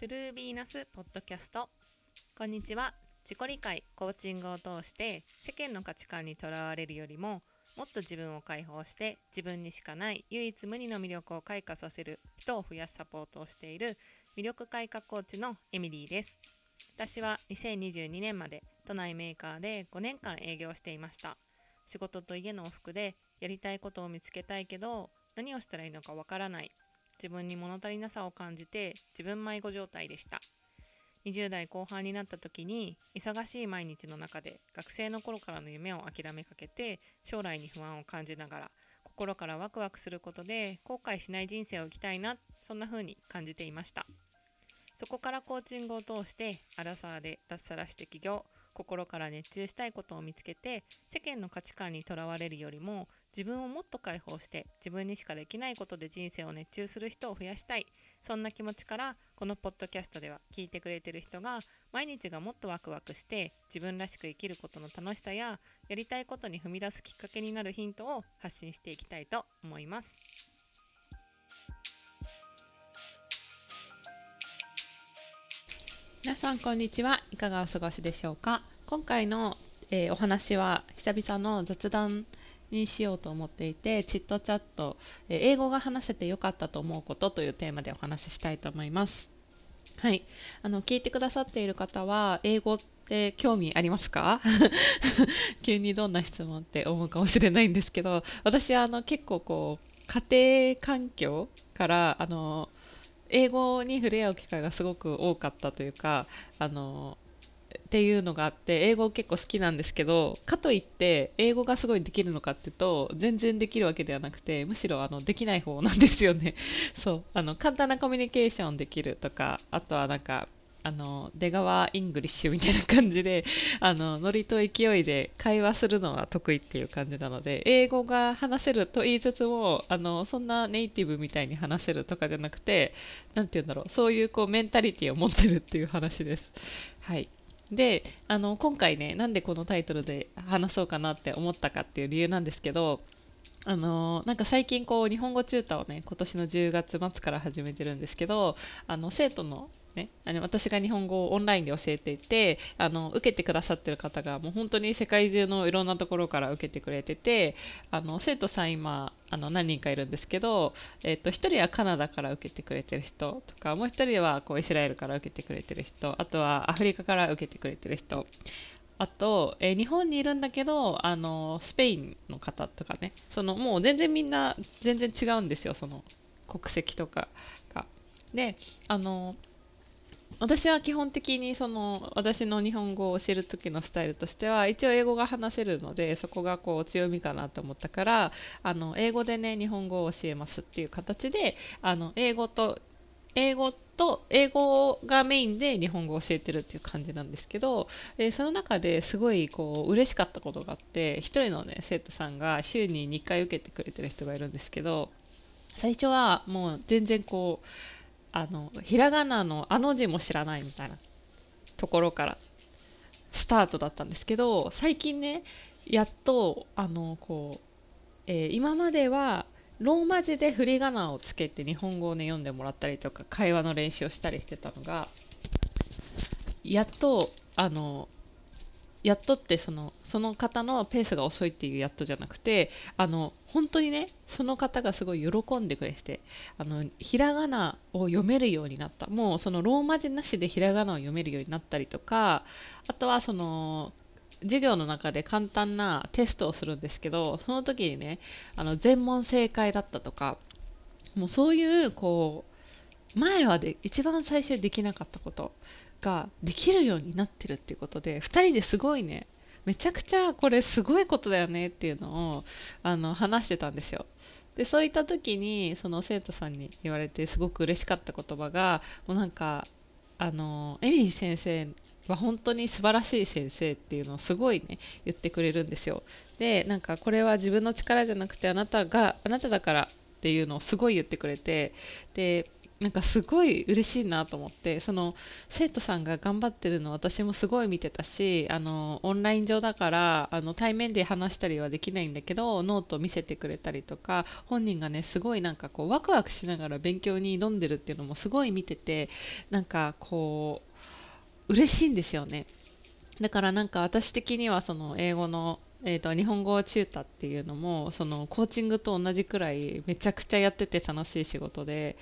トゥルービーナスポッドキャスト。こんにちは。自己理解コーチングを通して世間の価値観にとらわれるよりももっと自分を解放して自分にしかない唯一無二の魅力を開花させる人を増やすサポートをしている魅力開花コーチのエミリーです。私は2022年まで都内メーカーで5年間営業していました。仕事と家の往復でやりたいことを見つけたいけど何をしたらいいのかわからない。自分に物足りなさを感じて自分迷子状態でした。20代後半になった時に忙しい毎日の中で学生の頃からの夢を諦めかけて将来に不安を感じながら心からワクワクすることで後悔しない人生を生きたいなそんな風に感じていました。そこからコーチングを通してアラサーで脱サラして起業心から熱中したいことを見つけて世間の価値観にとらわれるよりも自分をもっと解放して自分にしかできないことで人生を熱中する人を増やしたい。そんな気持ちからこのポッドキャストでは聞いてくれてる人が毎日がもっとワクワクして自分らしく生きることの楽しさややりたいことに踏み出すきっかけになるヒントを発信していきたいと思います。皆さんこんにちは。いかがお過ごしでしょうか。今回の、えー、お話は久々の雑談にしようと思っていてチットチャット、えー、英語が話せてよかったと思うことというテーマでお話ししたいと思います。はい。あの聞いてくださっている方は英語って興味ありますか？急にどんな質問って思うかもしれないんですけど私はあの結構こう家庭環境からあの英語に触れ合う機会がすごく多かったというかあのっていうのがあって英語結構好きなんですけどかといって英語がすごいできるのかっていうと全然できるわけではなくてむしろあのできない方なんですよね。そう。あの簡単なコミュニケーションできるとかあとはなんかあの出川イングリッシュみたいな感じで あのノリと勢いで会話するのは得意っていう感じなので英語が話せると言いつつもあのそんなネイティブみたいに話せるとかじゃなくて何て言うんだろうそういうこうメンタリティを持ってるっていう話です。はい。であの今回ねなんでこのタイトルで話そうかなって思ったかっていう理由なんですけどあのなんか最近こう日本語チューターをね今年の10月末から始めてるんですけどあの生徒のね、あの私が日本語をオンラインで教えていてあの受けてくださってる方がもう本当に世界中のいろんなところから受けてくれててあの生徒さん今あの何人かいるんですけど、えー、と1人はカナダから受けてくれてる人とかもう1人はこうイスラエルから受けてくれてる人あとはアフリカから受けてくれてる人あと、えー、日本にいるんだけどあのスペインの方とかねそのもう全然みんな全然違うんですよその国籍とかが。であの私は基本的にその私の日本語を教える時のスタイルとしては一応英語が話せるのでそこがこう強みかなと思ったからあの英語でね日本語を教えますっていう形であの英語と英語と英語がメインで日本語を教えてるっていう感じなんですけど、えー、その中ですごいこう嬉しかったことがあって1人のね生徒さんが週に2回受けてくれてる人がいるんですけど最初はもう全然こうあのひらがなの「あ」の字も知らないみたいなところからスタートだったんですけど最近ねやっとあのこう、えー、今まではローマ字で振り仮名をつけて日本語をね読んでもらったりとか会話の練習をしたりしてたのがやっとあのやっとってそのその方のペースが遅いっていうやっとじゃなくてあの本当にねその方がすごい喜んでくれてあのひらがなを読めるようになった。もうそのローマ字なしでひらがなを読めるようになったりとかあとはその授業の中で簡単なテストをするんですけどその時にねあの全問正解だったとかもうそういうこう前はで一番最初できなかったこと。ができるようになってるっていうことで2人ですごいねめちゃくちゃこれすごいことだよねっていうのをあの話してたんですよ。でそういった時にその生徒さんに言われてすごく嬉しかった言葉がもうなんかあのエミリー先生は本当に素晴らしい先生っていうのをすごいね言ってくれるんですよ。でなんかこれは自分の力じゃなくてあなたがあなただからっていうのをすごい言ってくれてでなんかすごい嬉しいなと思ってその生徒さんが頑張ってるの私もすごい見てたしあのオンライン上だからあの対面で話したりはできないんだけどノート見せてくれたりとか本人がねすごいなんかこうワクワクしながら勉強に挑んでるっていうのもすごい見ててなんかこう嬉しいんですよね。だからなんか私的にはその英語のえーと、日本語チュータっていうのもそのコーチングと同じくらいめちゃくちゃやってて楽しい仕事で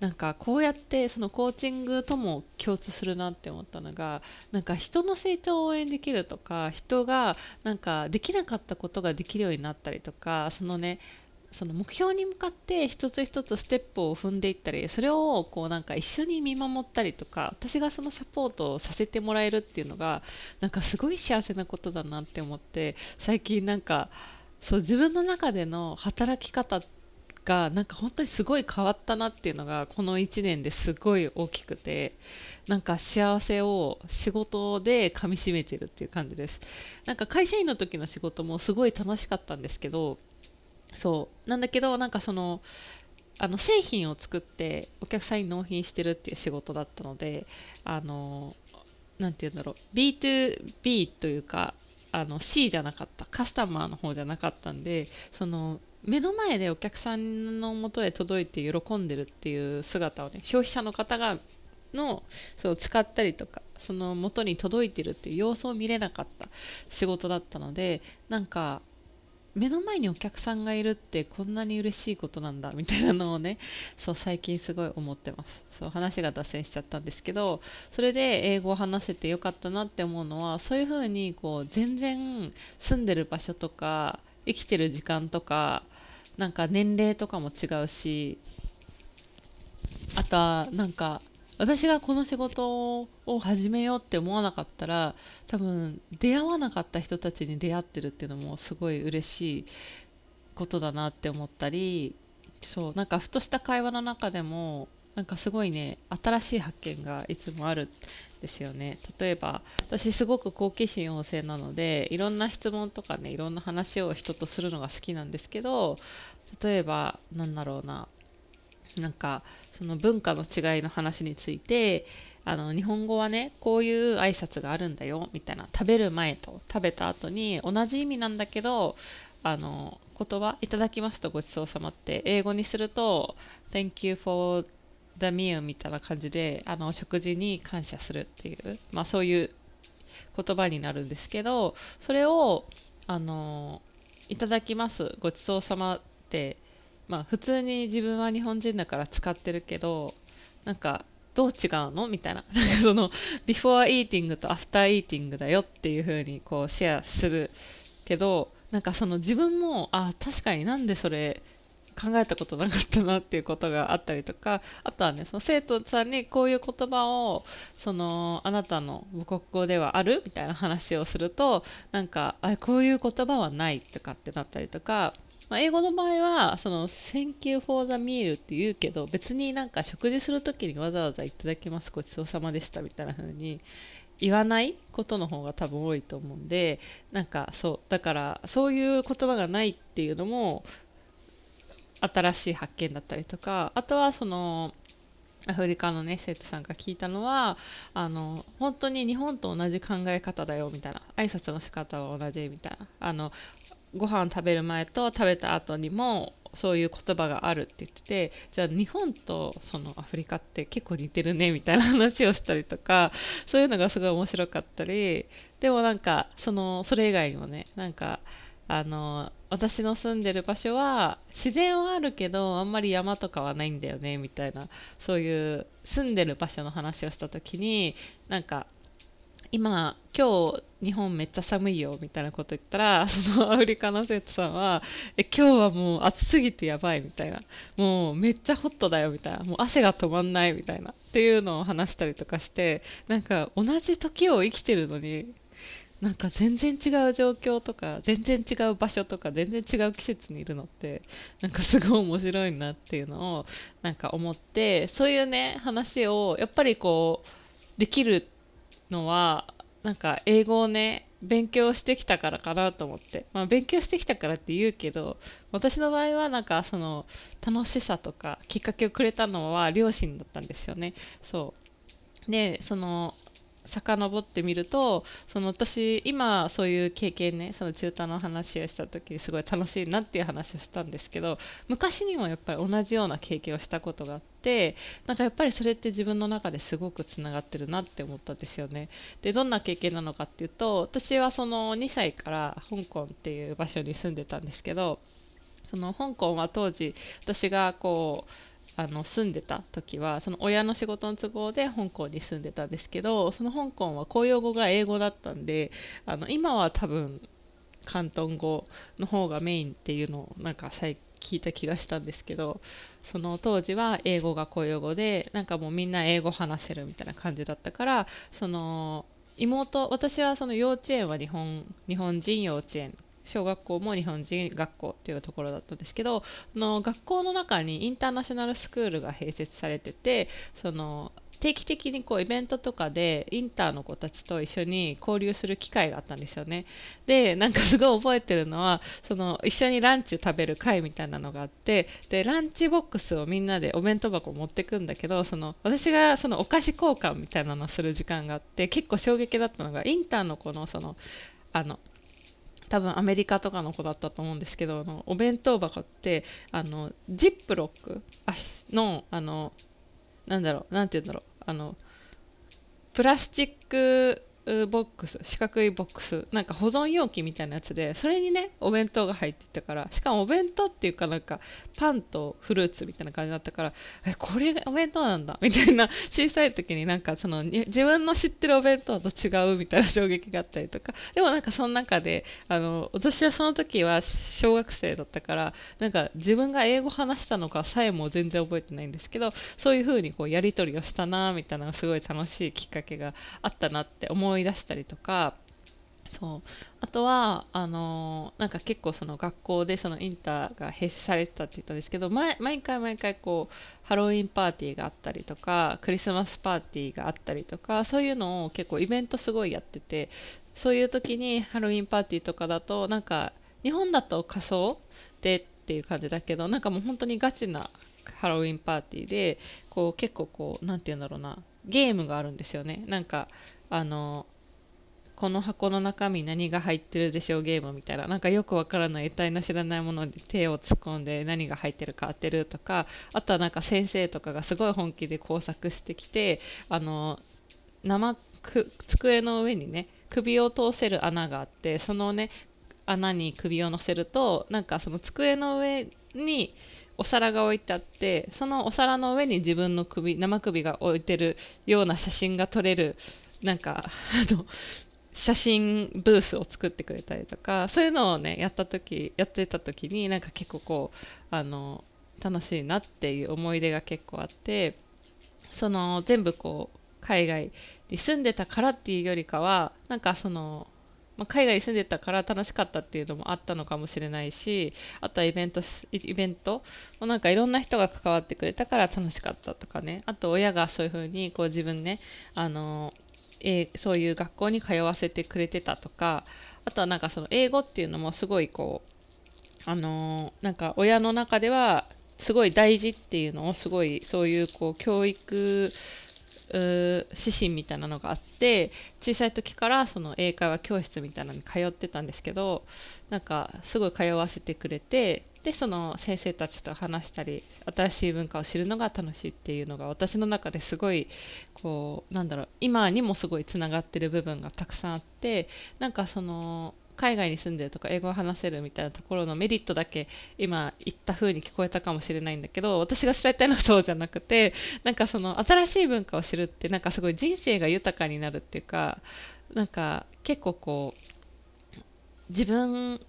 なんかこうやってそのコーチングとも共通するなって思ったのがなんか人の成長を応援できるとか人がなんかできなかったことができるようになったりとかそのねその目標に向かって一つ一つステップを踏んでいったりそれをこうなんか一緒に見守ったりとか私がそのサポートをさせてもらえるっていうのがなんかすごい幸せなことだなって思って最近なんかそう自分の中での働き方がなんか本当にすごい変わったなっていうのがこの1年ですごい大きくてなんか幸せを仕事でかみしめてるっていう感じです。なんか会社員の時の仕事もすごい楽しかったんですけどそう。なんだけどなんかそのあの製品を作ってお客さんに納品してるっていう仕事だったのであのなて言うんだろう B2B というかあの C じゃなかったカスタマーの方じゃなかったんでその目の前でお客さんのもとへ届いて喜んでるっていう姿をね消費者の方がのそう使ったりとかその元に届いてるっていう様子を見れなかった仕事だったのでなんか目の前にお客さんがいるってこんなに嬉しいことなんだみたいなのをね そう最近すごい思ってます。そう話が脱線しちゃったんですけどそれで英語を話せてよかったなって思うのはそういう風にこう全然住んでる場所とか生きてる時間とかなんか年齢とかも違うしあとはなんか私がこの仕事を始めようって思わなかったら多分出会わなかった人たちに出会ってるっていうのもすごい嬉しいことだなって思ったりそうなんかふとした会話の中でもなんかすごいね新しい発見がいつもあるんですよね。例えば私すごく好奇心旺盛なのでいろんな質問とかねいろんな話を人とするのが好きなんですけど例えばなんだろうななんかその文化の違いの話についてあの日本語はねこういう挨拶があるんだよみたいな。食べる前と食べた後に同じ意味なんだけどあの言葉いただきますとごちそうさまって英語にすると Thank you for the meal みたいな感じであの食事に感謝するっていう、まあ、そういう言葉になるんですけどそれをあのいただきますごちそうさまってまあ普通に自分は日本人だから使ってるけどなんかどう違うの？みたいな。なんかそのビフォーイーティングとアフターイーティングだよっていう風にこうシェアするけどなんかその自分もあ確かになんでそれ考えたことなかったなっていうことがあったりとかあとはねその生徒さんにこういう言葉をそのあなたの母国語ではある？みたいな話をするとなんかあこういう言葉はないとかってなったりとかまあ、英語の場合は、その、Thank you for the meal って言うけど、別になんか食事するときにわざわざいただきます、ごちそうさまでしたみたいな風に言わないことの方が多分多いと思うんで、なんかそう、だからそういう言葉がないっていうのも、新しい発見だったりとか、あとはその、アフリカのね生徒さんが聞いたのはあの本当に日本と同じ考え方だよみたいな挨拶の仕方は同じみたいな。あのご飯食べる前と食べた後にもそういう言葉があるって言っててじゃあ日本とそのアフリカって結構似てるねみたいな話をしたりとかそういうのがすごい面白かったりでもなんかそのそれ以外にもねなんかあの私の住んでる場所は自然はあるけどあんまり山とかはないんだよねみたいなそういう住んでる場所の話をした時になんか今今日日本めっちゃ寒いよみたいなこと言ったら そのアフリカの生徒さんはえ今日はもう暑すぎてやばいみたいな。もうめっちゃホットだよみたいな。もう汗が止まんないみたいなっていうのを話したりとかしてなんか同じ時を生きてるのになんか全然違う状況とか全然違う場所とか全然違う季節にいるのってなんかすごい面白いなっていうのをなんか思ってそういうね話をやっぱりこうできるってのはなんか英語をね勉強してきたからかなと思って、まあ、勉強してきたからって言うけど私の場合はなんかその楽しさとかきっかけをくれたのは両親だったんですよね。そう。でその遡ってみるとその私今そういう経験ねその中途の話をした時にすごい楽しいなっていう話をしたんですけど昔にもやっぱり同じような経験をしたことがあってなんかやっぱりそれって自分の中ですごくつながってるなって思ったんですよね。でどんな経験なのかっていうと私はその2歳から香港っていう場所に住んでたんですけどその香港は当時私がこうあの住んでた時はその親の仕事の都合で香港に住んでたんですけどその香港は公用語が英語だったんであの今は多分広東語の方がメインっていうのをなんか聞いた気がしたんですけどその当時は英語が公用語でなんかもうみんな英語話せるみたいな感じだったからその妹私はその幼稚園は日本日本人幼稚園小学校も日本人学校っていうところだったんですけどの学校の中にインターナショナルスクールが併設されててその定期的にこうイベントとかでインターの子たちと一緒に交流する機会があったんですよね。でなんかすごい覚えてるのはその一緒にランチ食べる会みたいなのがあってでランチボックスをみんなでお弁当箱持ってくんだけどその私がそのお菓子交換みたいなのをする時間があって結構衝撃だったのがインターの子のそのあの多分アメリカとかの子だったと思うんですけどあのお弁当箱ってあのジップロック？のあのなんだろうなて言うんだろうあのプラスチックボックス四角いボックスなんか保存容器みたいなやつでそれにねお弁当が入ってたからしかもお弁当っていうかなんかパンとフルーツみたいな感じだったからえこれお弁当なんだみたいな小さい時になんかその自分の知ってるお弁当と違うみたいな 衝撃があったりとかでもなんかその中であの私はその時は小学生だったからなんか自分が英語話したのかさえも全然覚えてないんですけどそういう風にこうやり取りをしたなみたいなすごい楽しいきっかけがあったなって思いい出したりとかそう。あとはあのー、なんか結構その学校でそのインターが閉鎖されてたって言ったんですけど毎回毎回こうハロウィンパーティーがあったりとかクリスマスパーティーがあったりとかそういうのを結構イベントすごいやっててそういう時にハロウィンパーティーとかだとなんか日本だと仮装でっていう感じだけどなんかもう本当にガチなハロウィンパーティーでこう結構こう何て言うんだろうなゲームがあるんですよね。なんかあのこの箱の中身何が入ってるでしょうゲームみたいな。なんかよくわからない得体の知らないものに手を突っ込んで何が入ってるか当てるとかあとはなんか先生とかがすごい本気で工作してきてあの生机の上にね首を通せる穴があってそのね穴に首を乗せるとなんかその机の上にお皿が置いてあってそのお皿の上に自分の首生首が置いてるような写真が撮れるなんかあの写真ブースを作ってくれたりとかそういうのをねやった時やってた時になんか結構こうあの楽しいなっていう思い出が結構あってその全部こう海外に住んでたからっていうよりかはなんかその、まあ、海外に住んでたから楽しかったっていうのもあったのかもしれないしあとはイベントイベント？もなんかいろんな人が関わってくれたから楽しかったとかね。あと親がそういう風にこう自分ねあのえー、そういう学校に通わせてくれてたとかあとはなんかその英語っていうのもすごいこうあのー、なんか親の中ではすごい大事っていうのをすごいそういうこう教育指針みたいなのがあって小さい時からその英会話教室みたいなのに通ってたんですけどなんかすごい通わせてくれてでその先生たちと話したり新しい文化を知るのが楽しいっていうのが私の中ですごいこうなんだろう今にもすごいつながってる部分がたくさんあってなんかその海外に住んでるとか英語を話せるみたいなところのメリットだけ今言った風に聞こえたかもしれないんだけど私が伝えたいのはそうじゃなくてなんかその新しい文化を知るってなんかすごい人生が豊かになるっていうかなんか結構こう自分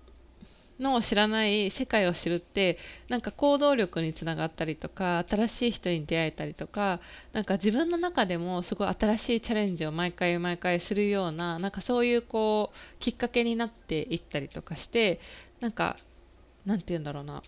の知らない世界を知るってなんか行動力につながったりとか新しい人に出会えたりとかなんか自分の中でもすごい新しいチャレンジを毎回毎回するようななんかそういうこうきっかけになっていったりとかしてなんかなんて言うんだろうな。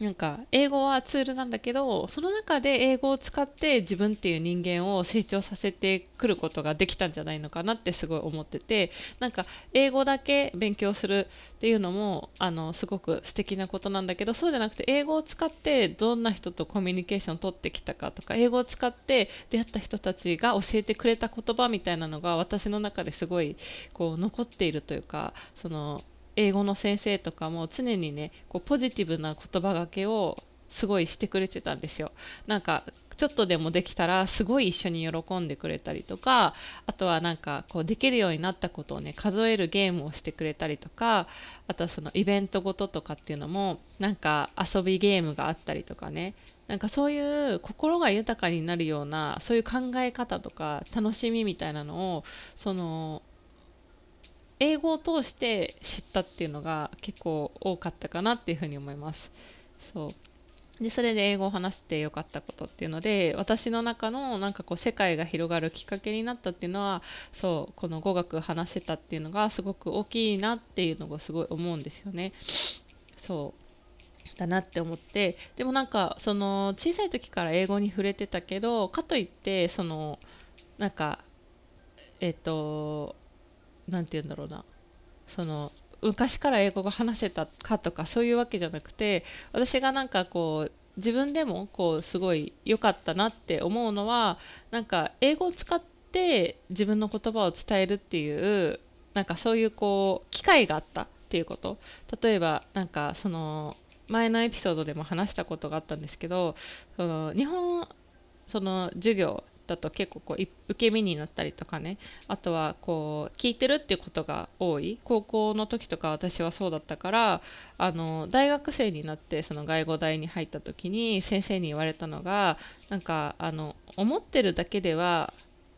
なんか英語はツールなんだけどその中で英語を使って自分っていう人間を成長させてくることができたんじゃないのかなってすごい思っててなんか英語だけ勉強するっていうのもあのすごく素敵なことなんだけどそうじゃなくて英語を使ってどんな人とコミュニケーションを取ってきたかとか英語を使って出会った人たちが教えてくれた言葉みたいなのが私の中ですごいこう残っているというかその英語の先生とかも常にねこうポジティブな言葉がけをすごいしてくれてたんですよ。なんかちょっとでもできたらすごい一緒に喜んでくれたりとかあとはなんかこうできるようになったことをね数えるゲームをしてくれたりとかあとはそのイベントごととかっていうのもなんか遊びゲームがあったりとかね。なんかそういう心が豊かになるようなそういう考え方とか楽しみみたいなのをその英語を通して知ったっていうのが結構多かったかなっていうふうに思います。そうでそれで英語を話してよかったことっていうので私の中のなんかこう世界が広がるきっかけになったっていうのはそうこの語学話せたっていうのがすごく大きいなっていうのがすごい思うんですよね。そうだなって思ってでもなんかその小さい時から英語に触れてたけどかといってそのなんかえっ、と何て言うんだろうな。その昔から英語が話せたかとかそういうわけじゃなくて私がなんかこう自分でもこうすごい良かったなって思うのはなんか英語を使って自分の言葉を伝えるっていうなんかそういうこう機会があったっていうこと。例えばなんかその前のエピソードでも話したことがあったんですけどその日本その授業だと結構こう受け身になったりとかね。あとはこう聞いてるっていうことが多い。高校の時とか私はそうだったからあの大学生になってその外語大に入った時に先生に言われたのがなんかあの思ってるだけでは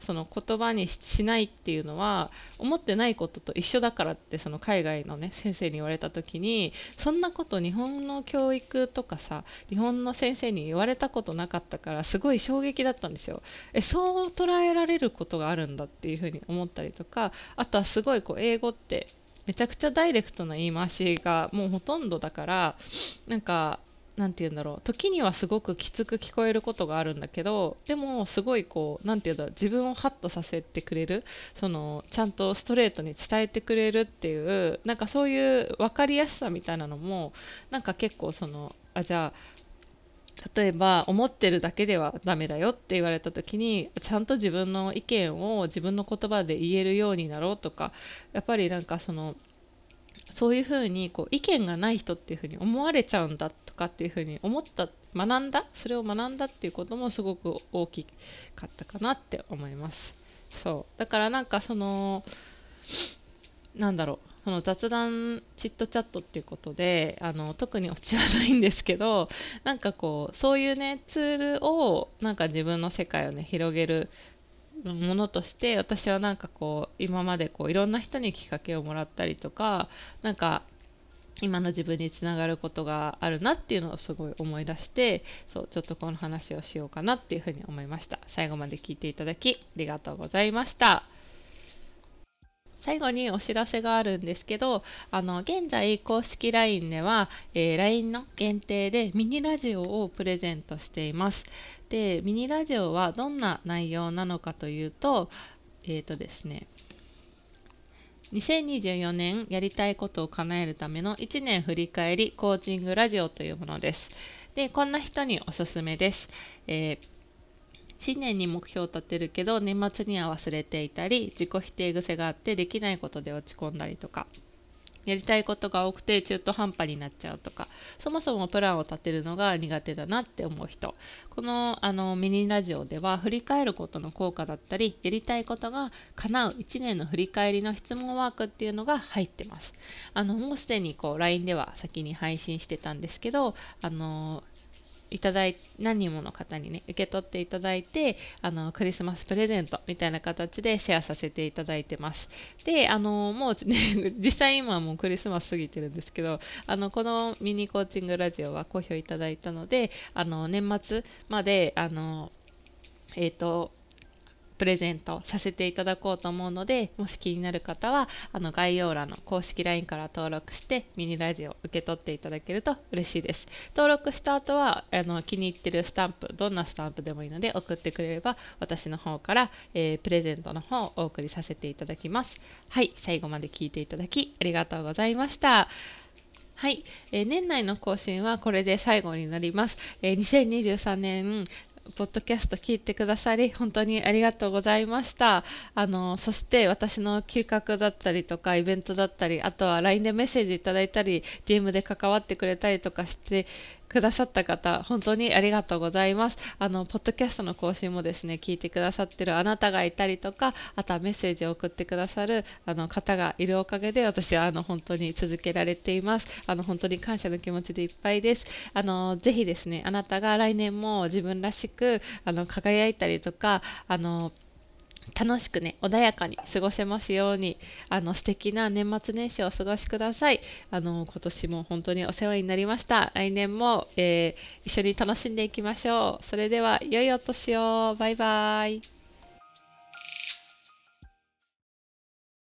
その言葉にしないっていうのは思ってないことと一緒だからってその海外のね先生に言われた時にそんなこと日本の教育とかさ日本の先生に言われたことなかったからすごい衝撃だったんですよ。えそう捉えられることがあるんだっていうふうに思ったりとかあとはすごいこう英語ってめちゃくちゃダイレクトな言い回しがもうほとんどだからなんか何て言うんだろう。時にはすごくきつく聞こえることがあるんだけどでもすごいこう何て言うんだろう。自分をハッとさせてくれる。そのちゃんとストレートに伝えてくれるっていうなんかそういう分かりやすさみたいなのもなんか結構そのあじゃあ例えば思ってるだけではダメだよって言われた時にちゃんと自分の意見を自分の言葉で言えるようになろうとかやっぱりなんかそのそういうふうにこう意見がない人っていうふうに思われちゃうんだとかっていうふうに思った学んだそれを学んだっていうこともすごく大きかったかなって思います。そう。だからなんかそのなんだろうその雑談チットチャットっていうことであの特にオチはないんですけどなんかこうそういうねツールをなんか自分の世界をね広げるものとして私はなんかこう今までこういろんな人にきっかけをもらったりとかなんか今の自分につながることがあるなっていうのをすごい思い出してそうちょっとこの話をしようかなっていうふうに思いました。最後まで聞いていただきありがとうございました。最後にお知らせがあるんですけどあの現在公式 LINE では、えー、LINE の限定でミニラジオをプレゼントしていますでミニラジオはどんな内容なのかというとえっ、ー、とですね2024年やりたいことを叶えるための1年振り返りコーチングラジオというものです。で、こんな人におすすめです。えー新年に目標を立てるけど年末には忘れていたり自己否定癖があってできないことで落ち込んだりとかやりたいことが多くて中途半端になっちゃうとかそもそもプランを立てるのが苦手だなって思う人。このあのミニラジオでは振り返ることの効果だったりやりたいことが叶う1年の振り返りの質問ワークっていうのが入ってます。あのもうすでにこう LINE では先に配信してたんですけどあのいただい何人もの方にね受け取っていただいてあのクリスマスプレゼントみたいな形でシェアさせていただいてます。であのもう、ね、実際今はもうクリスマス過ぎてるんですけどあのこのミニコーチングラジオは好評いただいたのであの年末まであのえっ、ー、とプレゼントさせていただこうと思うのでもし気になる方はあの概要欄の公式 LINE から登録してミニラジオを受け取っていただけると嬉しいです。登録した後はあの気に入ってるスタンプどんなスタンプでもいいので送ってくれれば私の方から、えー、プレゼントの方をお送りさせていただきます。はい最後まで聞いていただきありがとうございました。はい、えー、年内の更新はこれで最後になります。えー、2023年ポッドキャスト聞いてくださり本当にありがとうございましたあのそして私の企画だったりとかイベントだったりあとは LINE でメッセージいただいたり DM で関わってくれたりとかしてくださった方、本当にありがとうございます。あの、ポッドキャストの更新もですね、聞いてくださってるあなたがいたりとか、あとはメッセージを送ってくださるあの方がいるおかげで、私はあの本当に続けられています。あの、本当に感謝の気持ちでいっぱいです。あの、ぜひですね、あなたが来年も自分らしく、あの、輝いたりとか、あの、楽しくね穏やかに過ごせますようにあの素敵な年末年始をお過ごしください。あの今年も本当にお世話になりました。来年も、えー、一緒に楽しんでいきましょう。それでは良いお年を。バイバイ。